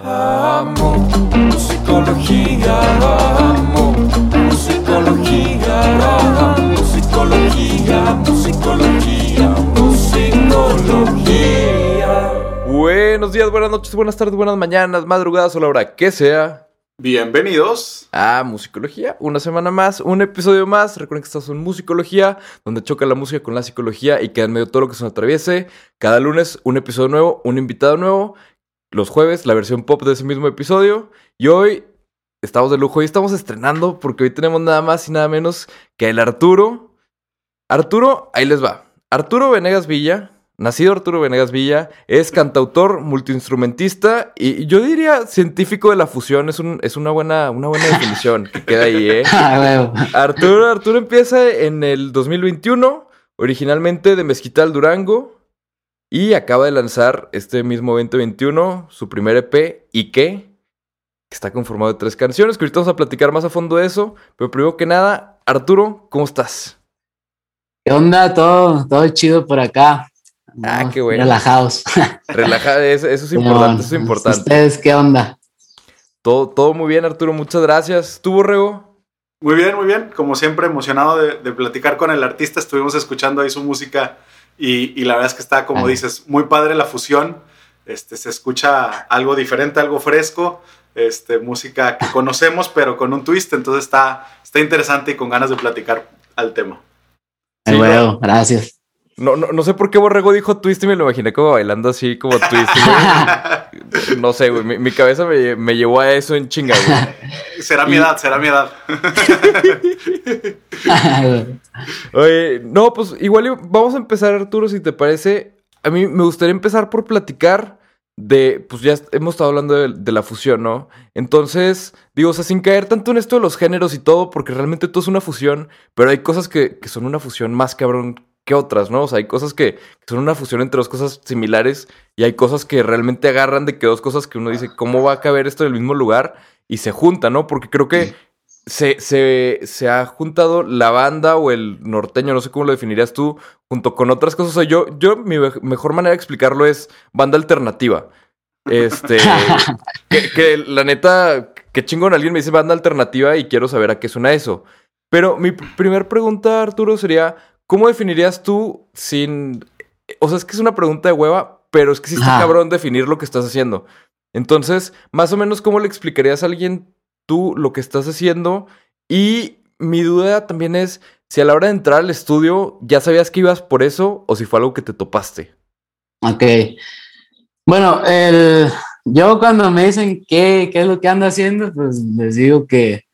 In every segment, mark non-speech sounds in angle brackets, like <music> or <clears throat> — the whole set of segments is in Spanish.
Amo musicología, amo musicología, amo musicología, musicología, musicología. Buenos días, buenas noches, buenas tardes, buenas mañanas, madrugadas o la hora que sea. Bienvenidos. A Musicología, una semana más, un episodio más. Recuerden que estamos en Musicología, donde choca la música con la psicología y queda en medio todo lo que se nos atraviese. Cada lunes, un episodio nuevo, un invitado nuevo. Los jueves, la versión pop de ese mismo episodio. Y hoy estamos de lujo y estamos estrenando porque hoy tenemos nada más y nada menos que el Arturo. Arturo, ahí les va. Arturo Venegas Villa, nacido Arturo Venegas Villa, es cantautor, multiinstrumentista y yo diría científico de la fusión. Es, un, es una, buena, una buena definición que queda ahí, ¿eh? <laughs> Ah. Arturo, Arturo empieza en el 2021, originalmente de Mezquital, Durango, y acaba de lanzar este mismo 2021 su primer EP, ¿Y qué? Que está conformado de tres canciones, que ahorita vamos a platicar más a fondo de eso. Pero primero que nada, Arturo, ¿cómo estás? ¿Qué onda? Todo, todo chido por acá. Ah, qué bueno. Relajados. Relajada, eso, eso es importante, eso es importante. ¿Ustedes qué onda? Todo, todo muy bien, Arturo, muchas gracias. ¿Tú, Borrego? Muy bien, muy bien. Como siempre, emocionado de, de platicar con el artista. Estuvimos escuchando ahí su música y, y la verdad es que está, como Ah. dices, muy padre la fusión. Este, se escucha algo diferente, algo fresco. Este, música que <laughs> conocemos, pero con un twist. Entonces está, está interesante y con ganas de platicar al tema. Sí, Ay, ¿no? huevo, gracias. No, no, no sé por qué Borrego dijo twist y me lo imaginé como bailando así como twist. <laughs> No sé, güey. Mi, mi cabeza me, me llevó a eso en chinga, güey. <laughs> será mi Y- edad, será mi edad. <laughs> Oye, no, pues igual vamos a empezar, Arturo, si te parece. A mí me gustaría empezar por platicar de, pues ya hemos estado hablando de, de la fusión, ¿no? Entonces, digo, o sea, sin caer tanto en esto de los géneros y todo, porque realmente todo es una fusión, pero hay cosas que, que son una fusión más cabrón que otras, ¿no? O sea, hay cosas que, son una fusión entre dos cosas similares y hay cosas que realmente agarran de que dos cosas que uno dice, ¿cómo va a caber esto en el mismo lugar? Y se juntan, ¿no? Porque creo que se, se, se ha juntado la banda o el norteño, no sé cómo lo definirías tú, junto con otras cosas. O sea, yo, yo mi me- mejor manera de explicarlo es banda alternativa. Este, <laughs> que, que la neta, que chingón alguien me dice banda alternativa y quiero saber a qué suena eso. Pero mi pr- primer pregunta, Arturo, sería, ¿cómo definirías tú sin... O sea, es que es una pregunta de hueva, pero es que sí está cabrón definir lo que estás haciendo. Entonces, más o menos, ¿cómo le explicarías a alguien tú lo que estás haciendo? Y mi duda también es si a la hora de entrar al estudio ya sabías que ibas por eso o si fue algo que te topaste. Ok. Bueno, el, yo cuando me dicen qué, qué es lo que ando haciendo, pues les digo que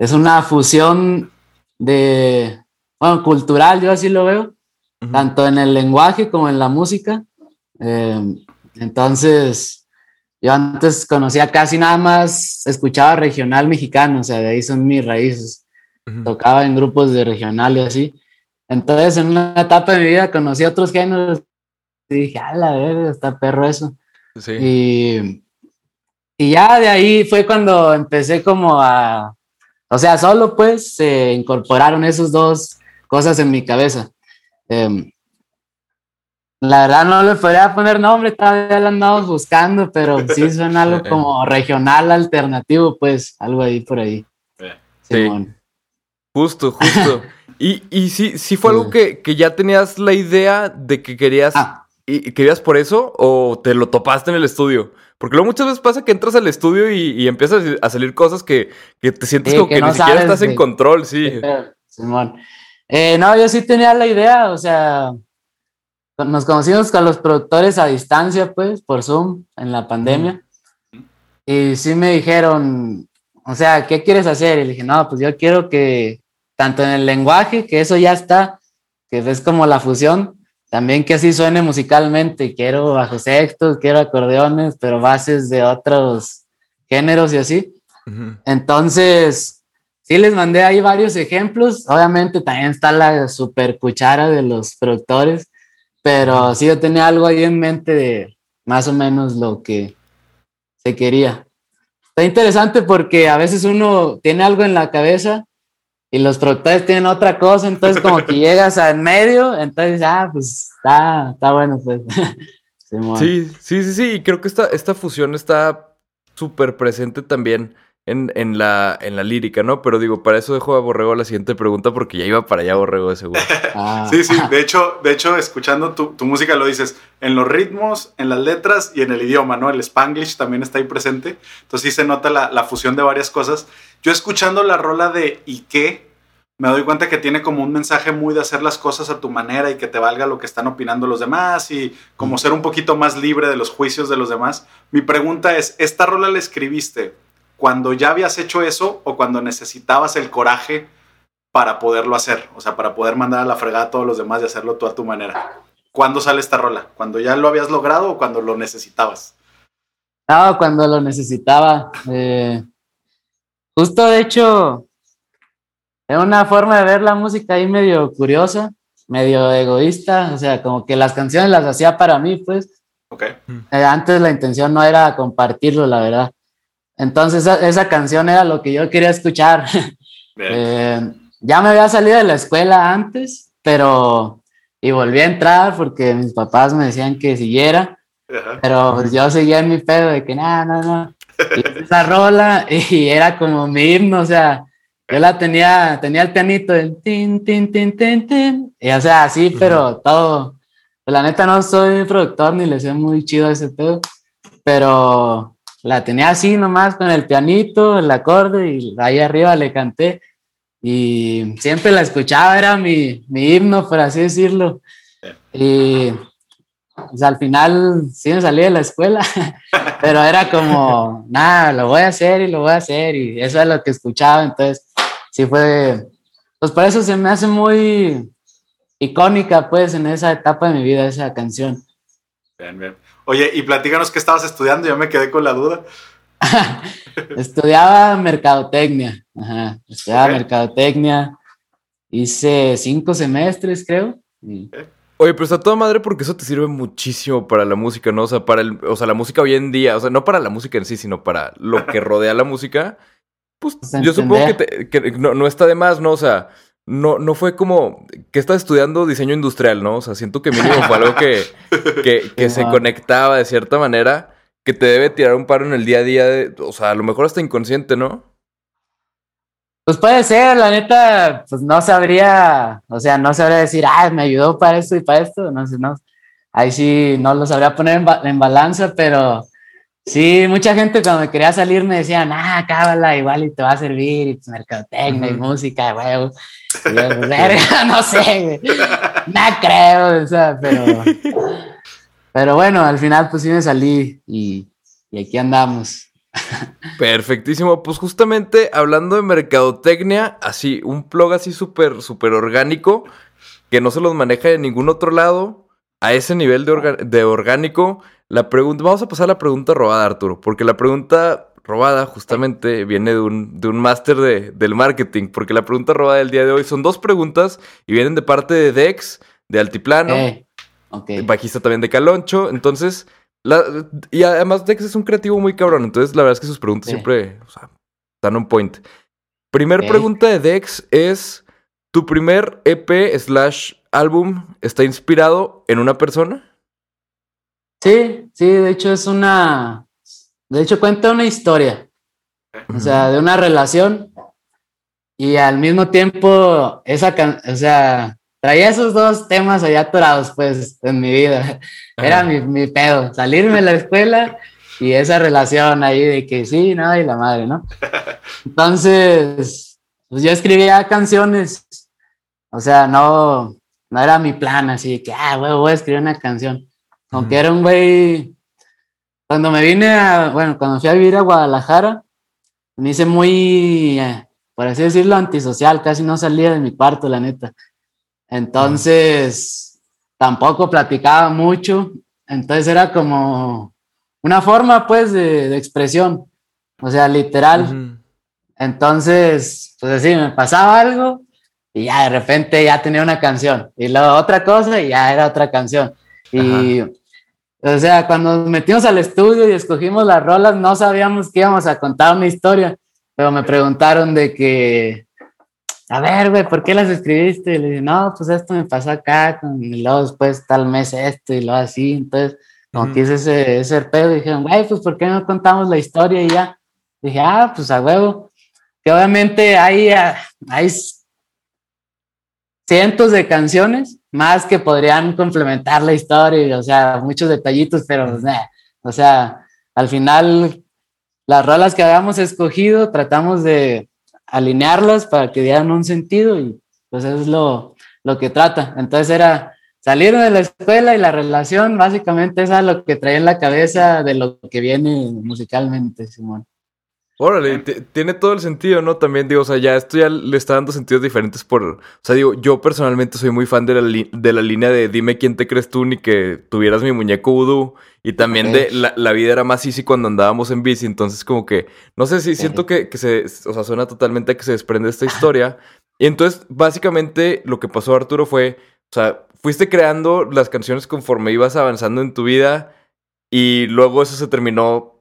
es una fusión de, bueno, cultural, yo así lo veo, tanto en el lenguaje como en la música. Eh, entonces, yo antes conocía casi nada más, escuchaba regional mexicano, o sea, de ahí son mis raíces. Tocaba en grupos de regional y así. Entonces, en una etapa de mi vida conocí otros géneros y dije, a la verga, está perro eso. Sí. Y, y ya de ahí fue cuando empecé como a, o sea, solo pues se incorporaron esas dos cosas en mi cabeza. Em, la verdad no le podría poner nombre, todavía lo andamos buscando, pero sí <laughs> suena algo como regional alternativo, pues algo ahí por ahí. Sí. Simón. Justo, justo. <laughs> y, y sí, sí fue algo Sí. que, que ya tenías la idea de que querías Ah, y querías por eso o te lo topaste en el estudio. Porque luego muchas veces pasa que entras al estudio y, y empiezas a salir cosas que, que te sientes Sí, como que que, no ni siquiera estás en de- control, sí. Simón. Eh, no, yo sí tenía la idea, o sea, nos conocimos con los productores a distancia, pues, por Zoom, en la pandemia. Y sí me dijeron, o sea, ¿qué quieres hacer? Y le dije, no, pues yo quiero que, tanto en el lenguaje, que eso ya está, que es como la fusión, también que así suene musicalmente. Quiero bajos sextos, quiero acordeones, pero bases de otros géneros y así. Entonces, sí les mandé ahí varios ejemplos. Obviamente también está la super cuchara de los productores, pero sí yo tenía algo ahí en mente de más o menos lo que se quería. Está interesante porque a veces uno tiene algo en la cabeza y los productores tienen otra cosa, entonces como que <laughs> llegas al medio, entonces, ah, pues está, está bueno, pues. <laughs> Sí, sí, sí, sí. Y creo que esta, esta fusión está súper presente también en, en, la, en la lírica, ¿no? Pero digo, para eso dejo a Borrego la siguiente pregunta porque ya iba para allá Borrego de seguro. <laughs> Ah. Sí, sí, de hecho, de hecho escuchando tu, tu música lo dices en los ritmos, en las letras y en el idioma, ¿no? El spanglish también está ahí presente. Entonces sí se nota la, la fusión de varias cosas. Yo escuchando la rola de ¿y qué? Me doy cuenta que tiene como un mensaje muy de hacer las cosas a tu manera y que te valga lo que están opinando los demás y como ser un poquito más libre de los juicios de los demás. Mi pregunta es, ¿esta rola la escribiste cuando ya habías hecho eso o cuando necesitabas el coraje para poderlo hacer? O sea, para poder mandar a la fregada a todos los demás y hacerlo tú a tu manera. ¿Cuándo sale esta rola? ¿Cuando ya lo habías logrado o cuando lo necesitabas? No, cuando lo necesitaba. eh, justo de hecho, es una forma de ver la música ahí medio curiosa, medio egoísta. O sea, como que las canciones las hacía para mí, pues. Ok. Eh, antes la intención no era compartirlo, la verdad. Entonces esa, esa canción era lo que yo quería escuchar. <laughs> Eh, ya me había salido de la escuela antes, pero y volví a entrar porque mis papás me decían que siguiera, Ajá. pero pues yo seguía en mi pedo de que nada, no, no. Y <laughs> esa rola y era como mi himno, o sea, yo la tenía, tenía el pianito del tin, tin, tin, tin, tin, y o sea, así, pero todo. Pues, la neta no soy productor ni le sé muy chido a ese pedo, pero la tenía así nomás con el pianito, el acorde y ahí arriba le canté y siempre la escuchaba, era mi, mi himno, por así decirlo. Y pues, al final sí me salí de la escuela, <laughs> pero era como, nada, lo voy a hacer y lo voy a hacer y eso es lo que escuchaba, entonces sí fue, pues por eso se me hace muy icónica pues en esa etapa de mi vida esa canción. Bien, bien. Oye, y platícanos qué estabas estudiando, yo me quedé con la duda. <laughs> Estudiaba mercadotecnia, ajá, estudiaba mercadotecnia, hice cinco semestres creo. y- Oye, pero está toda madre porque eso te sirve muchísimo para la música, ¿no? O sea, para el, o sea, la música hoy en día, o sea, no para la música en sí, sino para lo que <laughs> rodea la música. Pues Pues, yo supongo que, te- que no, no está de más, ¿no? O sea, no, no fue como que estás estudiando diseño industrial, ¿no? O sea, siento que mínimo fue algo que, <laughs> que, que se conectaba de cierta manera, que te debe tirar un paro en el día a día, de, o sea, a lo mejor hasta inconsciente, ¿no? Pues puede ser, la neta, pues no sabría, o sea, no sabría decir, ah, me ayudó para esto y para esto, no sé, no. Ahí sí no lo sabría poner en, ba- en balanza, pero sí, mucha gente cuando me quería salir me decían, ah, cábala, igual y te va a servir, y pues mercadotecnia y música, huevo. <laughs> Y yo, pues, verga, <laughs> no sé, güey. No creo, o sea, pero. Pero bueno, al final pues sí me salí y, y aquí andamos. <laughs> Perfectísimo. Pues justamente hablando de mercadotecnia, así, un plug así súper, súper orgánico, que no se los maneja de ningún otro lado, a ese nivel de, orga- de orgánico, la pregunta, vamos a pasar a la pregunta robada, Arturo, porque la pregunta robada justamente viene de un, de un máster de, del marketing, porque la pregunta robada del día de hoy son dos preguntas y vienen de parte de Dex, de Altiplano, Eh, ok. bajista también de Caloncho. Entonces, la- y además Dex es un creativo muy cabrón. Entonces, la verdad es que sus preguntas siempre o sea, están on point. Primer pregunta de Dex es: ¿Tu primer EP slash álbum está inspirado en una persona? Sí, sí, de hecho es una. De hecho, cuenta una historia. O sea, de una relación. Y al mismo tiempo, esa can- o sea, traía esos dos temas allá atorados, pues, en mi vida. <laughs> Era mi, mi pedo, salirme de la escuela y esa relación ahí de que sí, no, y la madre, ¿no? <laughs> Entonces, pues yo escribía canciones, o sea, no, no era mi plan así que, ah, güey, voy a escribir una canción. Aunque era un güey, cuando me vine a, bueno, cuando fui a vivir a Guadalajara, me hice muy, eh, por así decirlo, antisocial, casi no salía de mi cuarto, la neta. Entonces, tampoco platicaba mucho, entonces era como una forma, pues, de, de expresión, o sea, literal. Entonces, pues así, me pasaba algo y ya de repente ya tenía una canción y luego otra cosa y ya era otra canción. Y, o sea, cuando nos metimos al estudio y escogimos las rolas, no sabíamos que íbamos a contar una historia, pero me preguntaron de que, a ver, güey, ¿por qué las escribiste? Y le dije, no, pues esto me pasó acá, y luego después tal mes esto y luego así. Entonces, como que hice ese, ese pedo, y dijeron, güey, pues ¿por qué no contamos la historia y ya? Dije, ah, pues a huevo. Que obviamente hay, ah, hay cientos de canciones más que podrían complementar la historia, y, o sea, muchos detallitos, pero, nah. o sea, al final, las rolas que habíamos escogido, tratamos de alinearlas para que dieran un sentido y pues eso es lo, lo que trata. Entonces era salir de la escuela y la relación, básicamente es lo que traía en la cabeza de lo que viene musicalmente, Simón. Órale, tiene todo el sentido, ¿no? También digo, o sea, ya esto ya le está dando sentidos diferentes por... O sea, digo, yo personalmente soy muy fan de la, li- de la línea de dime quién te crees tú ni que tuvieras mi muñeco vudú. Y también de la, la vida era más easy cuando andábamos en bici. Entonces, como que, no sé si siento que, que se... O sea, suena totalmente a que se desprende esta historia. Y entonces, básicamente, lo que pasó, Arturo, fue... O sea, fuiste creando las canciones conforme ibas avanzando en tu vida. Y luego eso se terminó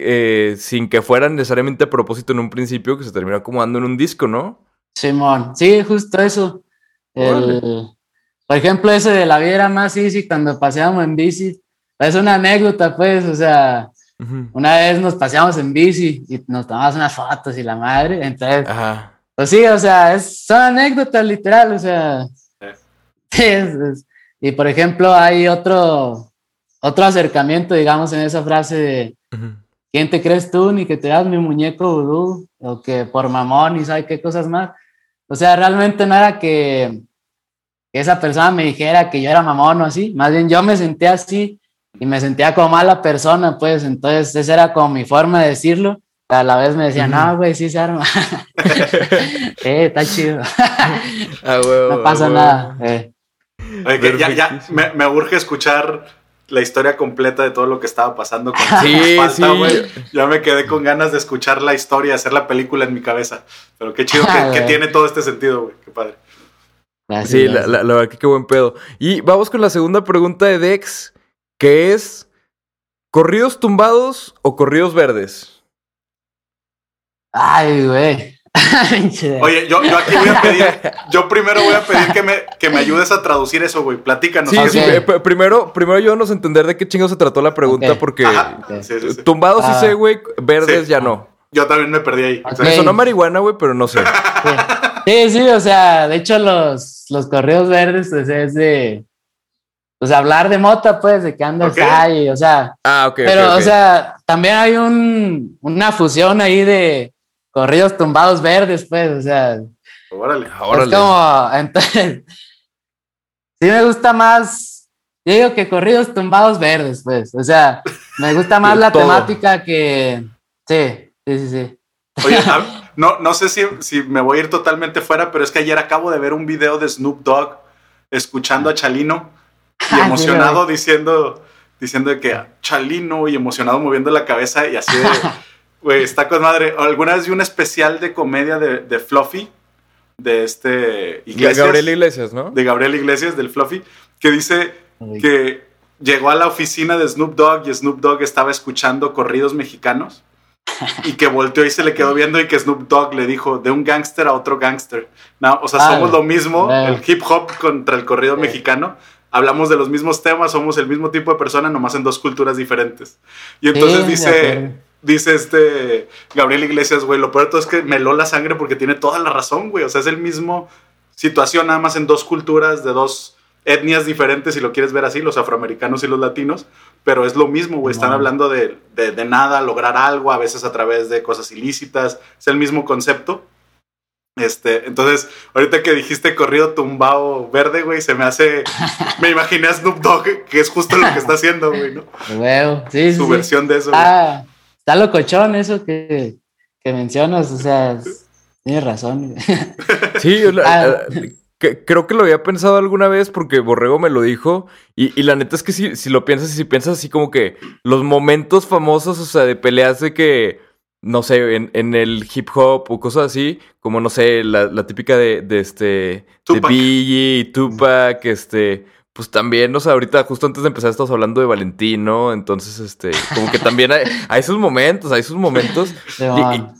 eh, sin que fuera necesariamente a propósito en un principio, que se terminó acomodando en un disco, ¿no? Simón, sí, justo eso. El- por ejemplo, ese de la vida era más easy cuando paseábamos en bici. Es una anécdota, pues, o sea, una vez nos paseamos en bici y nos tomamos unas fotos y la madre, entonces Ajá. Pues sí, o sea, es, son anécdotas literal, o sea. sí, <laughs> es- es- y por ejemplo, hay otro, otro acercamiento, digamos, en esa frase de. ¿Quién te crees tú? Ni que te das mi muñeco vudú, o que por mamón y sabe qué cosas más. O sea, realmente no era que, que esa persona me dijera que yo era mamón o así, más bien yo me sentía así y me sentía como mala persona, pues, entonces esa era como mi forma de decirlo. A la vez me decía, Ujú. no, güey, sí se arma. <laughs> eh, está chido. Ah, huevo, no pasa huevo. nada. eh. Oye, que ya, ya me, me urge escuchar la historia completa de todo lo que estaba pasando con <laughs> Sí, Falta, sí. güey. Ya me quedé con ganas de escuchar la historia, hacer la película en mi cabeza. Pero qué chido Ah, que, <laughs> tiene todo este sentido, güey. Qué padre. Gracias, Sí, la, la- la verdad que qué buen pedo. Y vamos con la segunda pregunta de Dex, que es, ¿corridos tumbados o corridos verdes? Ay, güey. Oye, yo, yo aquí voy a pedir, yo primero voy a pedir que me, que me ayudes a traducir eso, güey. Platícanos. Sí, es, sí, eh, primero, primero ayúdanos a entender de qué chingo se trató la pregunta, porque Ajá. Ok. Sí, sí, sí. tumbados sí Ah. sé, güey, verdes Sí. ya no. Yo también me perdí ahí. Me sonó marihuana, güey, pero no sé. Sí, sí, o sea, de hecho los, los correos verdes pues, es de, pues hablar de mota, pues, de que andas Ok. ahí, o sea, Ah, ok. pero, o sea, también hay un, una fusión ahí de corridos tumbados verdes, pues, o sea, Órale. Órale. es como, <laughs> entonces, sí me gusta más, yo digo que corridos tumbados verdes, pues, o sea, me gusta <laughs> más la Todo. temática que, sí, sí, sí, sí. Oye, <laughs> no, no sé si, si me voy a ir totalmente fuera, pero es que ayer acabo de ver un video de Snoop Dogg escuchando a Chalino y Ah, emocionado diciendo, diciendo que Chalino y emocionado moviendo la cabeza y así de, güey, está con madre. Alguna vez vi un especial de comedia de, de Fluffy, de este Iglesias, Gabriel Iglesias, ¿no? de Gabriel Iglesias, del Fluffy, que dice que llegó a la oficina de Snoop Dogg y Snoop Dogg estaba escuchando corridos mexicanos <laughs> y que volteó y se le quedó viendo y que Snoop Dogg le dijo de un gángster a otro gángster. No, o sea, Ah, somos lo mismo, el hip hop contra el corrido Sí. mexicano. Hablamos de los mismos temas, somos el mismo tipo de persona, nomás en dos culturas diferentes. Y entonces Sí, de dice. Dice este Gabriel Iglesias, güey, lo peor de todo es que me heló la sangre porque tiene toda la razón, güey. O sea, es el mismo situación, nada más en dos culturas, de dos etnias diferentes, si lo quieres ver así, los afroamericanos y los latinos, pero es lo mismo, güey. Están hablando de, de, de nada, lograr algo, a veces a través de cosas ilícitas, es el mismo concepto. Este, entonces, ahorita que dijiste corrido tumbado verde, güey, se me hace. <laughs> Me imaginé a Snoop Dogg, que es justo lo que está haciendo, güey, ¿no? <laughs> Huevo, sí, Su sí. versión de eso. güey. Está, locochón eso que, que mencionas, o sea, es- tienes razón. <laughs> Sí, yo la- Ah. eh, que- creo que lo había pensado alguna vez porque Borrego me lo dijo. Y, y la neta es que si, si lo piensas y si piensas así como que los momentos famosos, o sea, de peleas de que, no sé, en, en el hip hop o cosas así, como no sé, la, la típica de, de este, de Tupac. Biggie, Tupac, este, pues también, o sea, ahorita justo antes de empezar estamos hablando de Valentino, entonces, este, como que también hay, <laughs> hay esos momentos, hay esos momentos.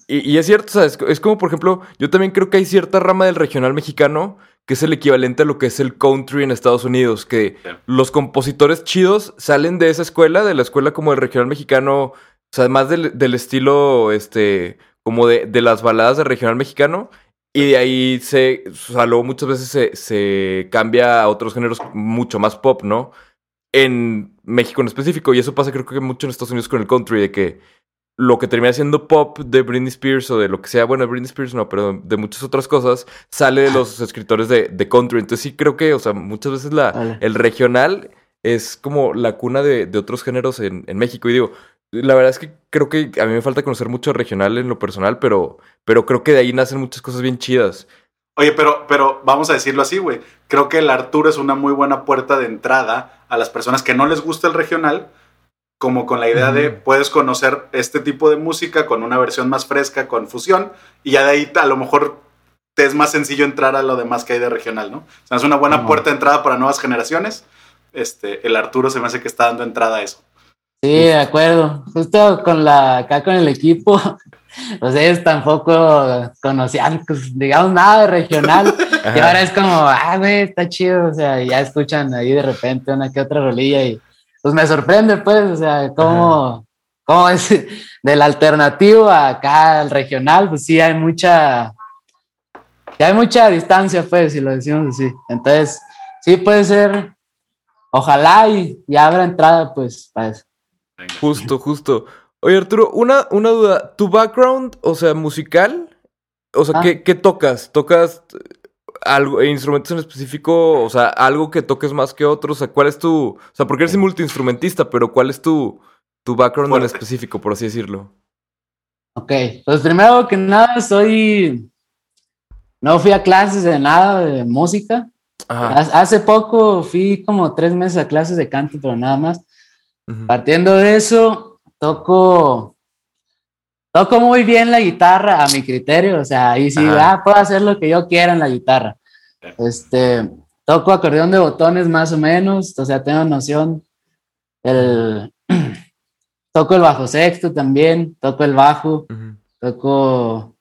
Y, es cierto, o sea, es, es como por ejemplo, yo también creo que hay cierta rama del regional mexicano que es el equivalente a lo que es el country en Estados Unidos, que Sí. los compositores chidos salen de esa escuela, de la escuela como el regional mexicano, o sea, más del, del estilo, este, como de, de las baladas de regional mexicano, y de ahí se, o sea, luego muchas veces se, se cambia a otros géneros mucho más pop, ¿no? En México en específico, y eso pasa creo que mucho en Estados Unidos con el country, de que lo que termina siendo pop de Britney Spears o de lo que sea, bueno, de Britney Spears no, pero de muchas otras cosas, sale de los escritores de, de country. Entonces sí creo que, o sea, muchas veces la, el regional es como la cuna de, de otros géneros en, en México. Y digo, la verdad es que creo que a mí me falta conocer mucho regional en lo personal, pero, pero creo que de ahí nacen muchas cosas bien chidas. Oye, pero, pero vamos a decirlo así, güey. Creo que el Arturo es una muy buena puerta de entrada a las personas que no les gusta el regional, como con la idea de puedes conocer este tipo de música con una versión más fresca, con fusión, y ya de ahí a lo mejor te es más sencillo entrar a lo demás que hay de regional, ¿no? O sea, es una buena puerta de entrada para nuevas generaciones. Este, el Arturo se me hace que está dando entrada a eso. Sí, de acuerdo. Justo con la, acá con el equipo, <laughs> pues ellos tampoco conocían, pues, digamos, nada de regional. <laughs> Y ahora es como, ah, güey, está chido. O sea, ya escuchan ahí de repente una que otra rolilla y pues me sorprende, pues, o sea, cómo, cómo es <laughs> del alternativo acá al regional, pues sí hay mucha, hay mucha distancia, pues, si lo decimos así. Entonces, sí puede ser, ojalá y, y abra entrada, pues, para eso. Venga. Justo, justo. Oye, Arturo, una, una duda. ¿Tu background, o sea, musical? O sea, Ah. ¿qué, qué tocas? ¿Tocas eh, algo, instrumentos en específico? O sea, algo que toques más que otros. O sea, ¿cuál es tu. O sea, porque eres multiinstrumentista, pero ¿cuál es tu, tu background en Fuerte. específico, por así decirlo? Ok, pues primero que nada soy, no fui a clases de nada de música. Ajá. Ha- Hace poco fui como tres meses a clases de canto, pero nada más. Partiendo de eso, toco, toco muy bien la guitarra a mi criterio, o sea, ahí sí, ah, puedo hacer lo que yo quiera en la guitarra. Este, toco acordeón de botones más o menos, o sea, tengo noción. El, <clears throat> toco el bajo sexto también, toco el bajo, toco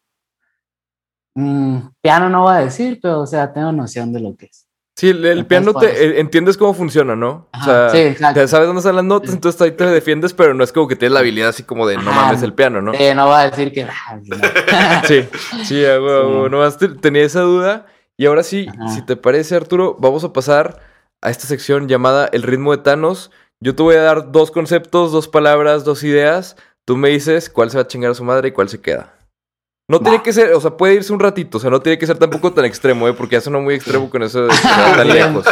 mm, piano no voy a decir, pero o sea, tengo noción de lo que es. Sí, el, piano te eh, entiendes cómo funciona, ¿no? Ajá, o sea, sí, exacto. te sabes dónde están las notas, entonces ahí te defiendes, pero no es como que tienes la habilidad así como de no Ajá. mames el piano, ¿no? Eh, no voy a decir que... ah. <laughs> Sí, sí, Sí. nomás te- tenía esa duda. Y ahora sí, Ajá. si te parece, Arturo, vamos a pasar a esta sección llamada El ritmo de Thanos. Yo te voy a dar dos conceptos, dos palabras, dos ideas. Tú me dices cuál se va a chingar a su madre y cuál se queda. No tiene que ser, o sea, puede irse un ratito, o sea, no tiene que ser tampoco tan extremo, ¿eh? Porque ya sonó muy extremo con eso de estar tan <laughs> lejos.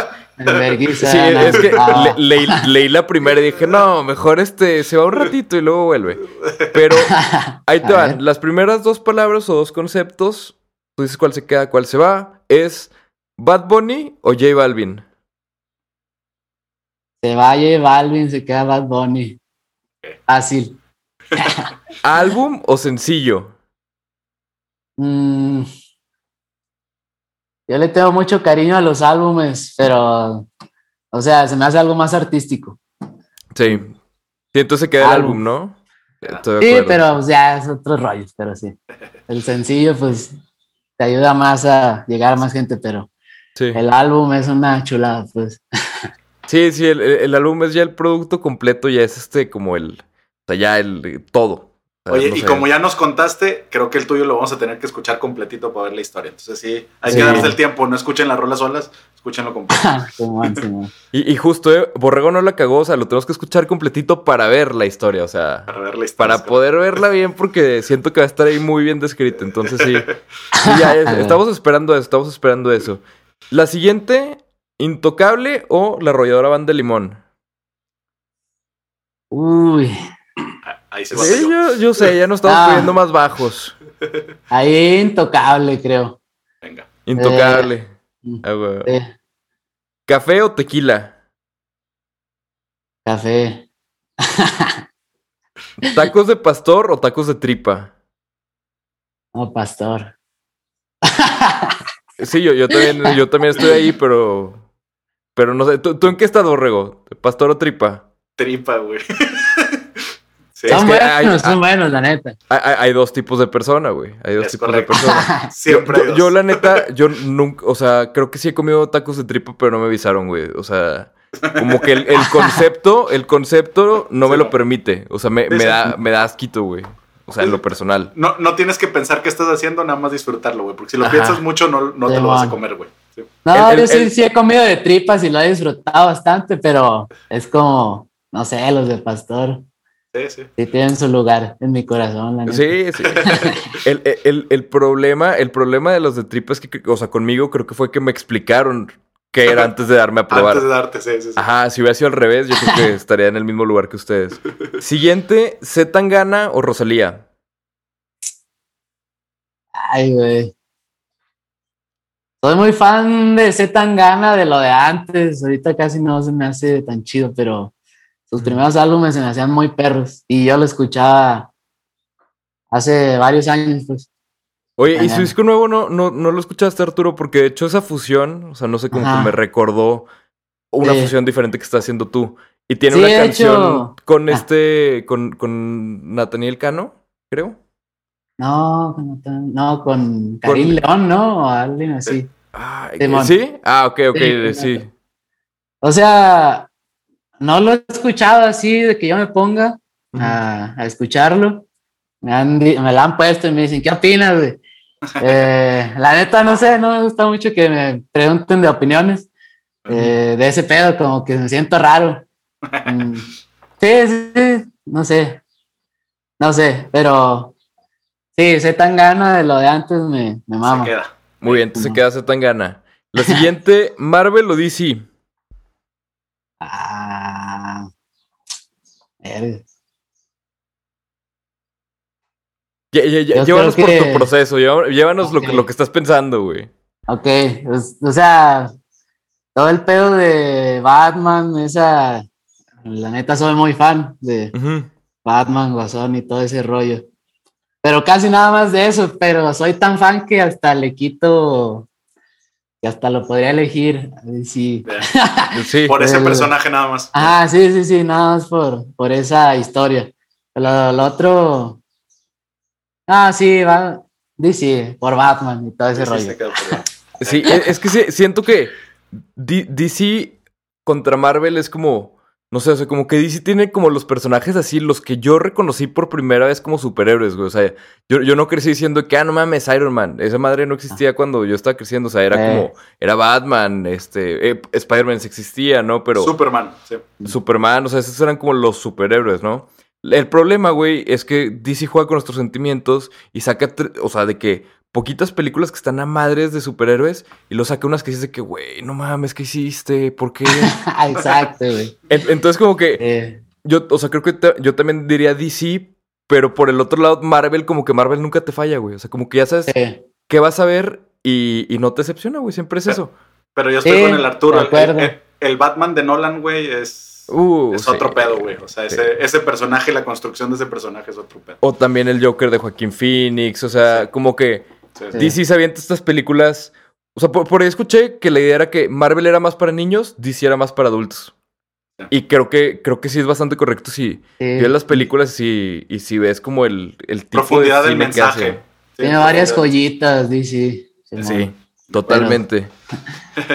Sí, es que le- leí, leí la primera y dije, no, mejor este se va un ratito y luego vuelve. Pero ahí te van. Las primeras dos palabras o dos conceptos, tú dices cuál se queda, cuál se va, es Bad Bunny o J Balvin. Se va J Balvin, se queda Bad Bunny. Fácil. <laughs> ¿Álbum o sencillo? Mm, yo le tengo mucho cariño a los álbumes, pero, o sea, se me hace algo más artístico. Sí. Sí, entonces se queda el Álbum. ¿no? Sí, pero pues, ya es otro rollo, pero sí. El sencillo, pues, te ayuda más a llegar a más gente, pero Sí. el álbum es una chulada, pues. Sí, sí, el, el- el álbum es ya el producto completo, ya es este como el, o sea, ya el todo. Oye, no y sé. como ya nos contaste, creo que el tuyo lo vamos a tener que escuchar completito para ver la historia. Entonces sí, hay Sí. que darse el tiempo. No escuchen las rolas solas, escúchenlo completo. <laughs> Y, y justo, eh, Borrego no la cagó, o sea, lo tenemos que escuchar completito para ver la historia, o sea, Para ver la historia. para poder verla bien, porque siento que va a estar ahí muy bien descrita. Entonces sí, <laughs> Sí, ya, es- estamos esperando eso, estamos esperando eso. La siguiente, Intocable o La Arrolladora Banda de Limón. Uy, Ahí se va. Sí, yo, yo sé, ya nos estamos Ah. poniendo más bajos. ahí intocable, creo. Venga. Intocable. Mm, Ah, sí, ¿Café o tequila? café. <laughs> ¿Tacos de pastor o tacos de tripa? No, pastor. <laughs> Sí, yo, yo también, yo también estoy ahí, pero. Pero no sé. ¿Tú, tú en qué estás, Borrego? ¿Pastor o tripa? Tripa, güey. <laughs> Sí, son que buenos, hay- <laughs> son buenos, la neta. Hay, dos tipos de persona, güey. Hay dos Es tipos correcto. de persona. <laughs> Siempre. yo, hay dos. yo, la neta, yo nunca, o sea, creo que sí he comido tacos de tripa, pero no me avisaron, güey. O sea, como que el, el <laughs> concepto, el concepto no me lo permite. O sea, me, me da, me da asquito, güey. O sea, en lo personal. No, no tienes que pensar qué estás haciendo, nada más disfrutarlo, güey. Porque si lo Ajá. piensas mucho, no, no te lo vas a comer, güey. Sí. No, El- el- yo sí, el- sí he comido de tripas y lo he disfrutado bastante, pero es como, no sé, los de pastor. Sí, sí. Sí tienen su lugar en mi corazón, la neta. Sí, sí. <laughs> El, el- el problema, el problema de los de tripa es que, o sea, conmigo creo que fue que me explicaron qué era antes de darme a probar. Antes de darte, sí, sí, sí. Ajá, si hubiera sido al revés, yo creo que <laughs> estaría en el mismo lugar que ustedes. Siguiente, ¿Z Tangana o Rosalía? Ay, güey. Soy muy fan de Z Tangana de lo de antes. Ahorita casi no se me hace tan chido, pero sus primeros álbumes se me hacían muy perros. Y yo lo escuchaba hace varios años, pues. Oye, ¿y su disco nuevo no, no, no lo escuchaste, Arturo? Porque de hecho esa fusión, o sea, no sé, que me recordó una Sí. fusión diferente que está haciendo tú. Y tiene Sí, una canción hecho- con Ah. este, con, con Nathaniel Cano, creo. No, con- no, con Karim León, ¿no? O alguien así. Simón. ¿Sí? Ah, ok, ok, Sí, sí. con O sea, no lo he escuchado así de que yo me ponga a, a escucharlo. Me, han, me la han puesto y me dicen, ¿qué opinas, güey? <laughs> Eh, la neta, no sé, no me gusta mucho que me pregunten de opiniones eh, de ese pedo, como que me siento raro. Mm, sí, sí, sí, no sé, no sé, pero sí, sé tan gana de lo de antes, me, me mama. Se queda. Muy bien, entonces se queda Z Tangana. La siguiente, Marvel o DC. Ah, verga. Ya- ya- ya- Yo llévanos por que- tu proceso, llévanos lo, que, lo que estás pensando, güey. Ok, pues, o sea, todo el pedo de Batman, esa, la neta soy muy fan de. Batman, Guasón y todo ese rollo. Pero casi nada más de eso, pero soy tan fan que hasta le quito, que hasta lo podría elegir. Sí. <laughs> Sí. Por ese El- personaje nada más. Ah, sí, sí, sí, nada más por, por esa historia. Lo, lo otro, ah, sí, va, DC, por Batman y todo ese rollo. Sí, es, es que sí, siento que D- DC contra Marvel es como, no sé, o sea, como que DC tiene como los personajes así, los que yo reconocí por primera vez como superhéroes, güey. O sea, yo, yo no crecí diciendo que, ah, no mames, Iron Man. Esa madre no existía cuando yo estaba creciendo. O sea, era Eh. como, era Batman, este, eh, Spider-Man sí existía, ¿no? Pero Superman, sí. Superman, o sea, esos eran como los superhéroes, ¿no? El problema, güey, es que DC juega con nuestros sentimientos y saca, o sea, de que poquitas películas que están a madres de superhéroes y lo saca unas que dice que, güey, no mames, ¿qué hiciste? ¿Por qué? <laughs> Exacto, güey. En- Entonces, como que Eh, yo, o sea, creo que yo también diría DC, pero por el otro lado, Marvel, como que Marvel nunca te falla, güey. O sea, como que ya sabes eh, qué vas a ver y, y no te decepciona, güey. Siempre es eso. Pero yo estoy con el Arturo. El, acuerdo. el- el Batman de Nolan, güey, es, Uh, es sí. otro pedo, güey. O sea, ese, ese personaje, la construcción de ese personaje es otro pedo. O también el Joker de Joaquín Phoenix, o sea, Sí. como que Sí. DC se avienta estas películas. O sea, por, por ahí escuché que la idea era que Marvel era más para niños, DC era más para adultos. Y creo que, creo que sí es bastante correcto si sí. ves las películas y, y si ves como el, el tipo Profundidad de del cine que mensaje. hace. Sí, Tiene varias joyitas, DC. Sí, totalmente.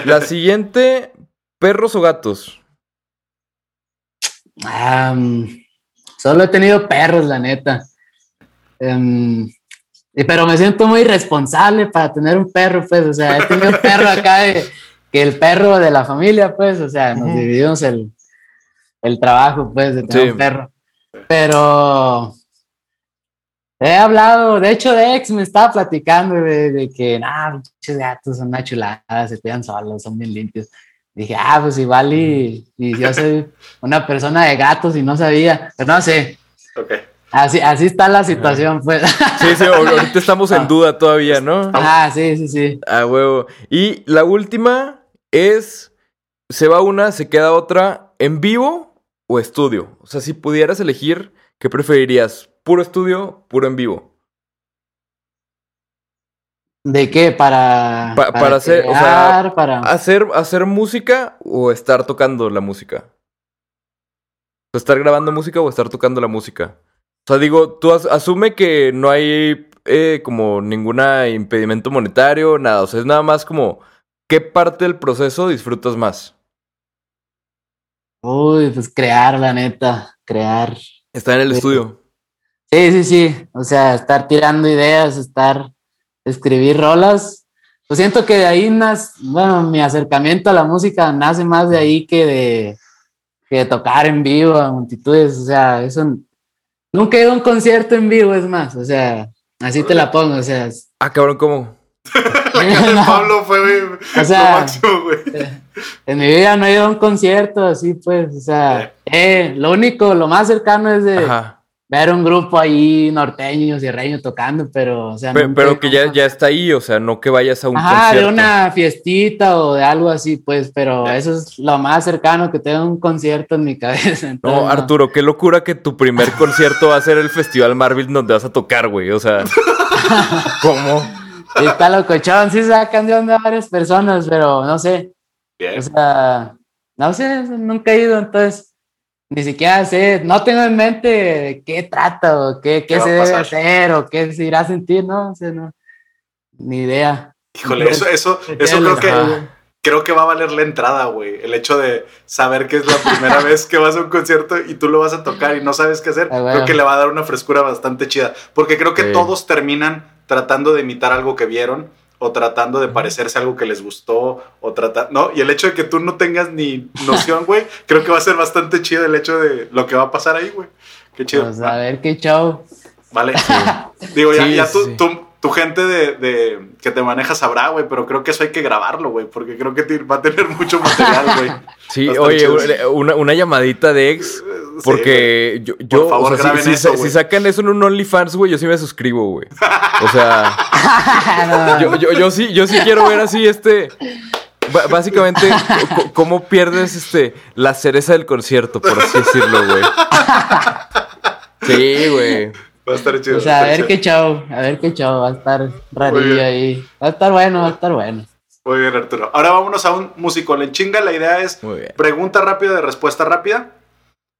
La siguiente, perros o gatos. Solo he tenido perros, la neta. Em, pero me siento muy responsable para tener un perro, pues. O sea, he tenido un perro <laughs> acá de, que el perro de la familia, pues. O sea, nos Ujú. dividimos el, el trabajo, pues, de tener Sí. un perro. Pero he hablado, de hecho, de ex me estaba platicando de, de que, nah, pinches gatos son una chulada, se cuidan solos, son bien limpios. Dije, ah, pues igual y, y yo soy una persona de gatos y no sabía, pero no sé, Ok. Así, así está la situación, pues. Sí, sí, ahor- ahorita estamos en Ah. duda todavía, ¿no? ah, sí, sí, sí. A huevo. Y la última es, se va una, se queda otra, ¿en vivo o estudio? O sea, si pudieras elegir, ¿qué preferirías? ¿Puro estudio, puro en vivo? ¿De qué? Para, Pa- para hacer, o sea, para... ¿Hacer, ¿Hacer música o estar tocando la música? O ¿Estar grabando música o estar tocando la música? O sea, digo, tú as- asume que no hay eh, como ningún impedimento monetario, nada. O sea, es nada más como qué parte del proceso disfrutas más. Uy, pues crear, la neta, crear. Está en el Sí. estudio. Sí, sí, sí. O sea, estar tirando ideas, estar, escribir rolas. Pues siento que de ahí nace, bueno, mi acercamiento a la música nace más de ahí que de, que de tocar en vivo a multitudes. O sea, eso nunca he ido a un concierto en vivo, es más. O sea, así te la pongo. O sea, Ah, cabrón, ¿cómo? La cara de No. Pablo fue güey, O sea, lo máximo, güey. en mi vida no he ido a un concierto así, pues. O sea, eh, lo único, lo más cercano es de Ajá. Ver un grupo ahí norteño, sierreño tocando, pero, o sea, Pero he que ya, ya está ahí, o sea, no que vayas a un Ajá, concierto. de una fiestita o de algo así, pues, pero Ya. eso es lo más cercano que tengo un concierto en mi <laughs> cabeza. entonces, No, Arturo, qué locura que tu primer concierto va a ser el Festival Marvel donde vas a tocar, güey. O sea, <laughs> ¿cómo? Está locochón, sí sacan de onda varias personas, pero no sé, Bien. o sea, no sé, nunca he ido, entonces, ni siquiera sé, no tengo en mente qué trata o qué, ¿Qué qué va se a debe hacer o qué se irá a sentir, no, o sea, no, ni idea. Híjole, eso, eso, eso creo que, creo que va a valer la entrada, güey. El hecho de saber que es la primera <laughs> vez que vas a un concierto y tú lo vas a tocar y no sabes qué hacer, Ah, bueno. creo que le va a dar una frescura bastante chida. Porque creo que Sí. todos terminan tratando de imitar algo que vieron o tratando de parecerse algo que les gustó o tratar, ¿no? Y el hecho de que tú no tengas ni noción, güey, creo que va a ser bastante chido el hecho de lo que va a pasar ahí, güey. Qué chido. Pues a ver qué show. Vale. Digo, ya, Sí, ya sí. tu- tu gente de, de- que te maneja sabrá, güey, pero creo que eso hay que grabarlo, güey, porque creo que te- va a tener <laughs> mucho material, güey. Sí, oye, una, una llamadita de ex. Sí, Porque yo, yo Por favor, o sea, si- graben si, eso, si sacan eso en un OnlyFans, güey, yo sí me suscribo, güey. O sea, <laughs> yo, yo, yo sí, yo sí quiero ver así este. Básicamente, cómo pierdes este la cereza del concierto, por así decirlo, güey. <laughs> Sí, güey. Va a estar chido. O sea, a ver chido. qué show, a ver qué show, va a estar rarillo ahí. Va a estar bueno, va a estar bueno. Muy bien, Arturo. Ahora vámonos a un músico. En chinga, la idea es Muy bien. pregunta rápida de respuesta rápida.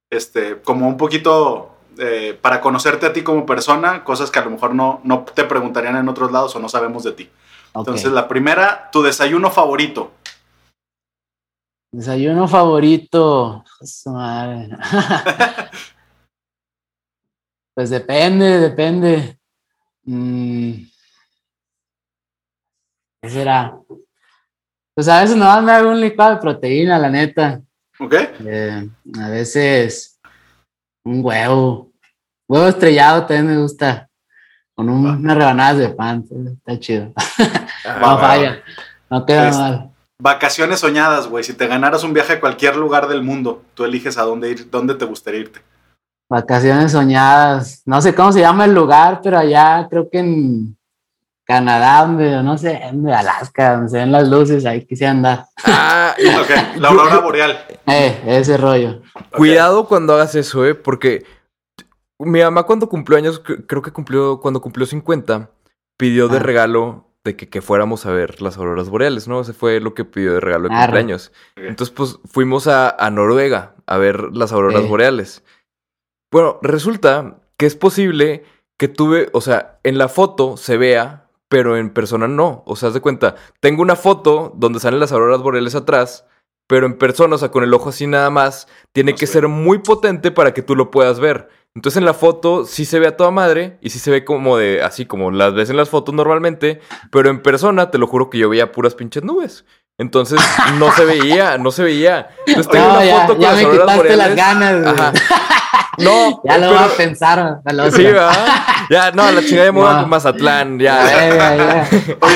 Este, como un poquito eh, para conocerte a ti como persona, cosas que a lo mejor no, no te preguntarían en otros lados o no sabemos de ti. Ok. Entonces, la primera, tu desayuno favorito. Desayuno favorito. <laughs> Pues depende, depende. Mm. ¿Qué será? Pues a veces nomás me hago un licuado de proteína, la neta. ¿Ok? Eh, a veces un huevo. Huevo estrellado también me gusta. Con un- unas rebanadas de pan. Está chido. Ah, <laughs> No falla. No queda Este, mal. Vacaciones soñadas, güey. Si te ganaras un viaje a cualquier lugar del mundo, tú eliges a dónde ir, dónde te gustaría irte. Vacaciones soñadas. No sé cómo se llama el lugar, pero allá creo que en Canadá, donde, no sé, en Alaska, donde se ven las luces, ahí quise andar. Ah, Ok, la aurora boreal. <laughs> Eh, ese rollo. Cuidado cuando hagas eso, eh, porque mi mamá cuando cumplió años, cre- creo que cumplió, cuando cumplió 50, pidió de Ah. regalo de que, que fuéramos a ver las auroras boreales, ¿no? Ese fue lo que pidió de regalo de Arre. cumpleaños. Entonces, pues, fuimos a, a Noruega a ver las auroras Eh. boreales. Bueno, resulta que es posible que tuve, o sea, en la foto se vea, pero en persona no. O sea, haz de cuenta, tengo una foto donde salen las auroras boreales atrás, pero en persona, o sea, con el ojo así nada más, tiene No que sé. ser muy potente para que tú lo puedas ver. Entonces en la foto sí se ve a toda madre y sí se ve como de, así como las ves en las fotos normalmente, pero en persona te lo juro que yo veía puras pinches nubes. Entonces no se veía, no se veía. Entonces tengo No, una ya, foto con ya las me quitaste las ganas. Ajá. No, <laughs> Ya lo pero- voy a pensar. Ya, no, la chingada de moda No. con Mazatlán, Ya. Oye,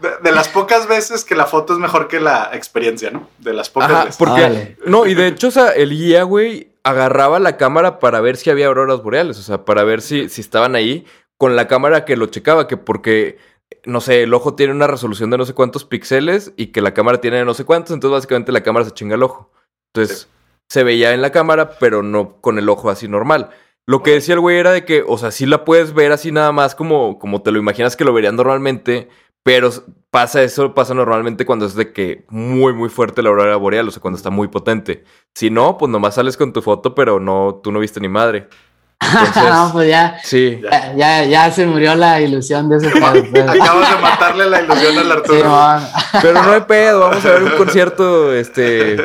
<laughs> de, de las pocas veces que la foto es mejor que la experiencia, ¿no? De las pocas Ajá, veces. porque, no, y de hecho, o sea, el guía, güey, agarraba la cámara para ver si había auroras boreales, o sea, para ver si, si estaban ahí con la cámara que lo checaba, que porque, no sé, el ojo tiene una resolución de no sé cuántos píxeles y que la cámara tiene de no sé cuántos, entonces básicamente la cámara se chinga el ojo. Entonces, se veía en la cámara, pero no con el ojo así normal. Lo que decía el güey era de que, o sea, sí la puedes ver así nada más como, como te lo imaginas que lo verían normalmente, pero pasa eso, pasa normalmente cuando es de que muy, muy fuerte la aurora boreal, o sea, cuando está muy potente. Si no, pues nomás sales con tu foto, pero no, tú no viste ni madre. No, <laughs> pues ya, Sí. ya, ya, ya se murió la ilusión de ese <laughs> pedo. pues. Acabas de matarle la ilusión al Sí, Arturo. Pero no hay <laughs> pedo, vamos a ver un concierto, este,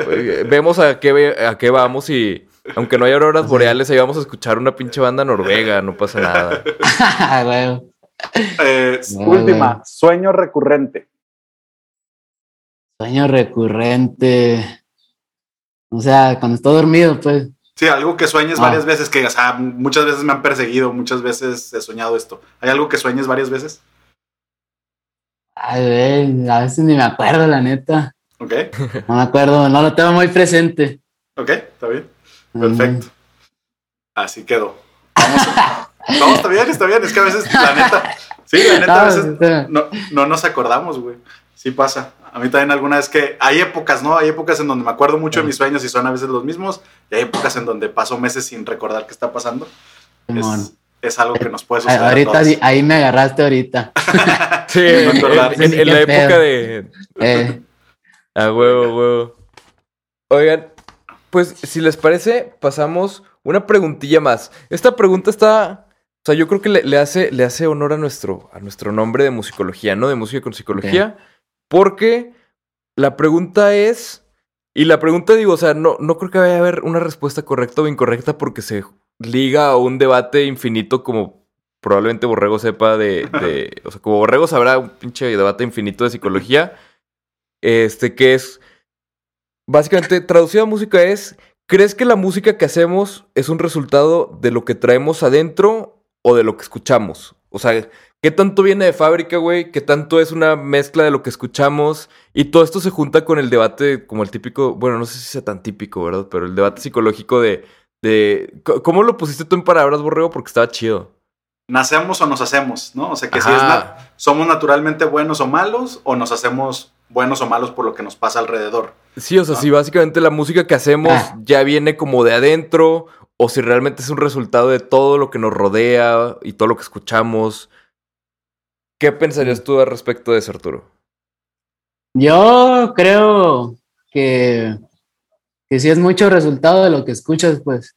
vemos a qué, a qué vamos y aunque no haya auroras boreales, ahí vamos a escuchar una pinche banda noruega, no pasa nada. Eh, Última, sueño recurrente. Sueño recurrente. O sea, cuando estoy dormido, pues. Sí, algo que sueñes Ah. varias veces, que muchas veces me han perseguido, muchas veces he soñado esto. ¿Hay algo que sueñes varias veces? Ay, güey, a veces ni me acuerdo, la neta. ¿Ok? No me acuerdo, no lo tengo muy presente. ¿Ok? ¿Está bien? Perfecto. Así quedó. Vamos a- <laughs> No, está bien, está bien. Es que a veces, la neta, sí, la neta, a <laughs> veces no, no nos acordamos, güey. Sí pasa. A mí también alguna vez que hay épocas, ¿no? Hay épocas en donde me acuerdo mucho de mis sueños y son a veces los mismos. Y hay épocas en donde paso meses sin recordar qué está pasando. Es, es algo que nos puede Ay, suceder. a ahorita, todos. sí, ahí me agarraste ahorita. <laughs> <laughs> Sí, Me en, acordaste. en- en la época de... Eh, <laughs> A huevo, huevo. Oigan, pues si les parece, pasamos una preguntilla más. Esta pregunta está... O sea, yo creo que le, le hace, le hace honor a nuestro, a nuestro nombre de musicología, ¿no? De música con psicología. Porque la pregunta es... Y la pregunta, digo, o sea, no, no creo que vaya a haber una respuesta correcta o incorrecta porque se liga a un debate infinito como probablemente Borrego sepa de... de- <laughs> o sea, como Borrego sabrá un pinche debate infinito de psicología. Este, que es... Básicamente, traducida a música es... ¿Crees que la música que hacemos es un resultado de lo que traemos adentro o de lo que escuchamos? O sea, ¿qué tanto viene de fábrica, güey? ¿Qué tanto es una mezcla de lo que escuchamos? Y todo esto se junta con el debate, como el típico, bueno, no sé si sea tan típico, ¿verdad? Pero el debate psicológico de... de ¿Cómo lo pusiste tú en palabras, Borrego? Porque estaba chido. Nacemos o nos hacemos, ¿no? O sea, que si es na- somos naturalmente buenos o malos o nos hacemos buenos o malos por lo que nos pasa alrededor. Sí, o sea, Ah. si básicamente la música que hacemos Ah. ya viene como de adentro, o si realmente es un resultado de todo lo que nos rodea y todo lo que escuchamos. ¿Qué pensarías tú al respecto de eso, Arturo? yo creo que, que sí es mucho resultado de lo que escuchas, pues.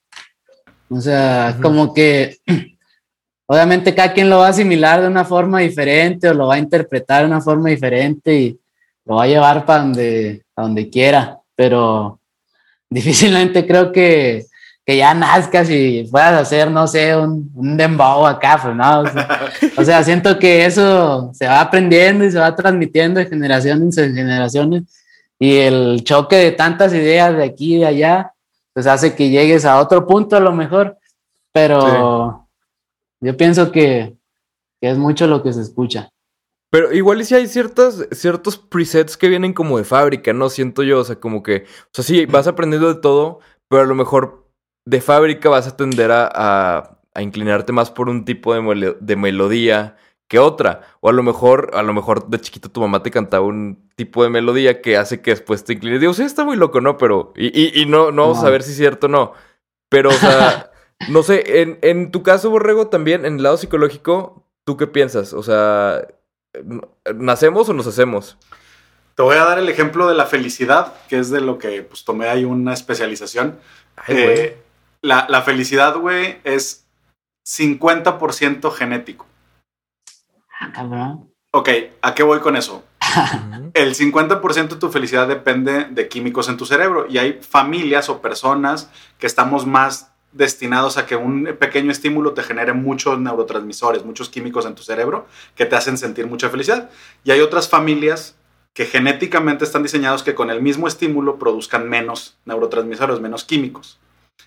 O sea, como que <clears throat> obviamente cada quien lo va a asimilar de una forma diferente o lo va a interpretar de una forma diferente y lo va a llevar para donde, donde quiera, pero <laughs> difícilmente creo que, que ya nazcas y puedas hacer, no sé, un, un dembow acá, pues no. O sea, <laughs> o sea, siento que eso se va aprendiendo y se va transmitiendo de generaciones en generaciones y el choque de tantas ideas de aquí y de allá, pues hace que llegues a otro punto a lo mejor, pero yo pienso que, que es mucho lo que se escucha. Pero igual y si hay ciertas, ciertos presets que vienen como de fábrica, ¿no? Siento yo, o sea, como que, o sea, sí, vas aprendiendo de todo, pero a lo mejor de fábrica vas a tender a, a, a inclinarte más por un tipo de, de melodía que otra. O a lo mejor, a lo mejor de chiquito tu mamá te cantaba un tipo de melodía que hace que después te inclines. Digo, sí, está muy loco, ¿no? Pero, y, y, y no, no vamos a ver si es cierto o no. Pero, o sea, <laughs> no sé, en, en tu caso, Borrego, también, en el lado psicológico, ¿tú qué piensas? O sea, ¿nacemos o nos hacemos? Te voy a dar el ejemplo de la felicidad, que es de lo que pues, tomé ahí una especialización. Ay, Eh. La, la felicidad, güey, es 50% genético. Ah, cabrón. Ok, ¿a qué voy con eso? <laughs> El 50% de tu felicidad depende de químicos en tu cerebro y hay familias o personas que estamos más destinados a que un pequeño estímulo te genere muchos neurotransmisores, muchos químicos en tu cerebro que te hacen sentir mucha felicidad. Y hay otras familias que genéticamente están diseñados que con el mismo estímulo produzcan menos neurotransmisores, menos químicos.